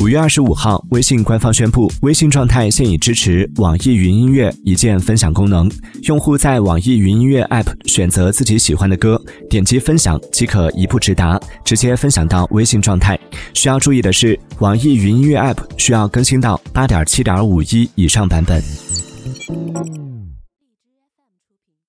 五月二十五号微信官方宣布微信状态现已支持网易云音乐一键分享功能用户在网易云音乐 app 选择自己喜欢的歌点击分享即可一步直达直接分享到微信状态。需要注意的是网易云音乐 app 需要更新到八点七点五一以上版本。